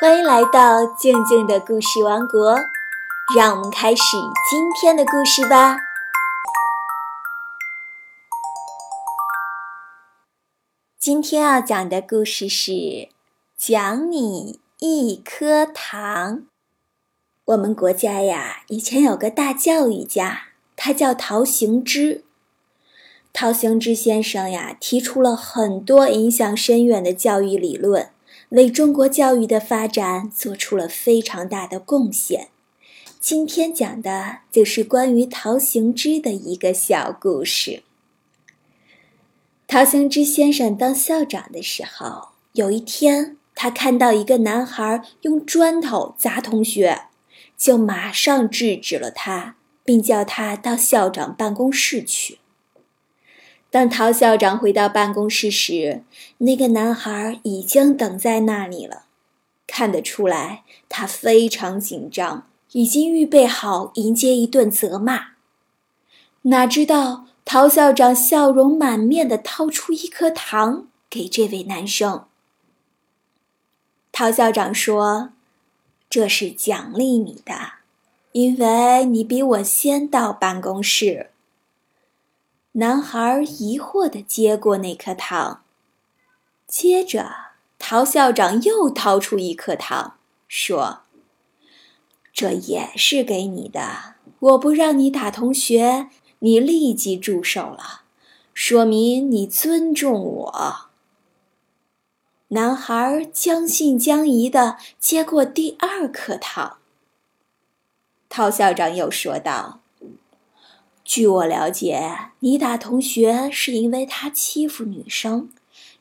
欢迎来到静静的故事王国，让我们开始今天的故事吧。今天要讲的故事是《奖你一颗糖》。我们国家呀，以前有个大教育家，他叫陶行知。陶行知先生呀，提出了很多影响深远的教育理论，为中国教育的发展做出了非常大的贡献。今天讲的就是关于陶行知的一个小故事。陶行知先生当校长的时候，有一天，他看到一个男孩用砖头砸同学，就马上制止了他，并叫他到校长办公室去。当陶校长回到办公室时，那个男孩已经等在那里了。看得出来，他非常紧张，已经预备好迎接一顿责骂。哪知道陶校长笑容满面地掏出一颗糖给这位男生。陶校长说：“这是奖励你的，因为你比我先到办公室。”男孩疑惑地接过那颗糖，接着陶校长又掏出一颗糖，说：“这也是给你的。我不让你打同学，你立即住手了，说明你尊重我。”男孩将信将疑地接过第二颗糖。陶校长又说道。据我了解，你打同学是因为他欺负女生，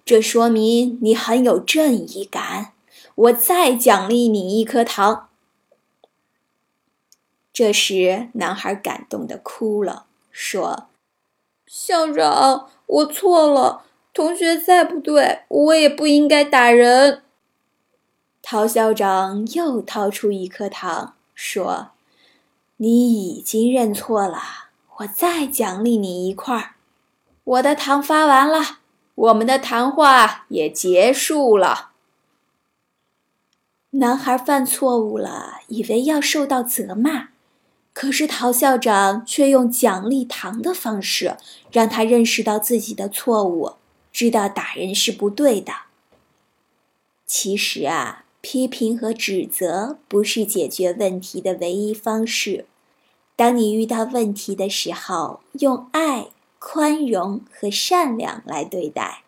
这说明你很有正义感。我再奖励你一颗糖。这时，男孩感动的哭了，说：“校长，我错了，同学再不对，我也不应该打人。”陶校长又掏出一颗糖，说：“你已经认错了。”我再奖励你一块儿，我的糖发完了，我们的谈话也结束了。男孩犯错误了，以为要受到责骂，可是陶校长却用奖励糖的方式让他认识到自己的错误，知道打人是不对的。其实啊，批评和指责不是解决问题的唯一方式。当你遇到问题的时候，用爱、宽容和善良来对待，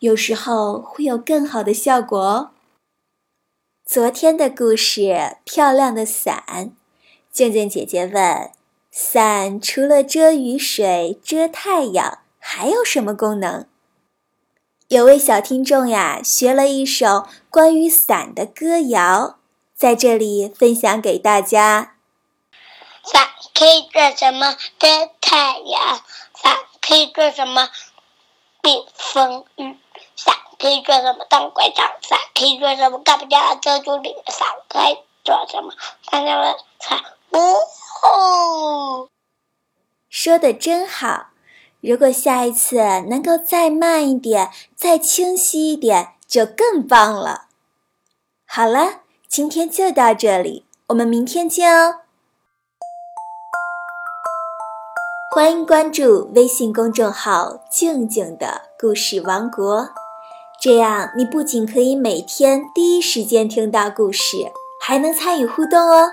有时候会有更好的效果哦。昨天的故事，漂亮的伞，静静姐姐问：伞除了遮雨水、遮太阳，还有什么功能？有位小听众呀，学了一首关于伞的歌谣，在这里分享给大家。伞可以做什么？遮太阳。伞可以做什么？避风雨。伞可以做什么？当拐杖。伞可以做什么？看不见遮住你的伞可以做什么？看见了伞。哦，说的真好。如果下一次能够再慢一点，再清晰一点，就更棒了。好了，今天就到这里，我们明天见哦。欢迎关注微信公众号“静静的故事王国”，这样你不仅可以每天第一时间听到故事，还能参与互动哦。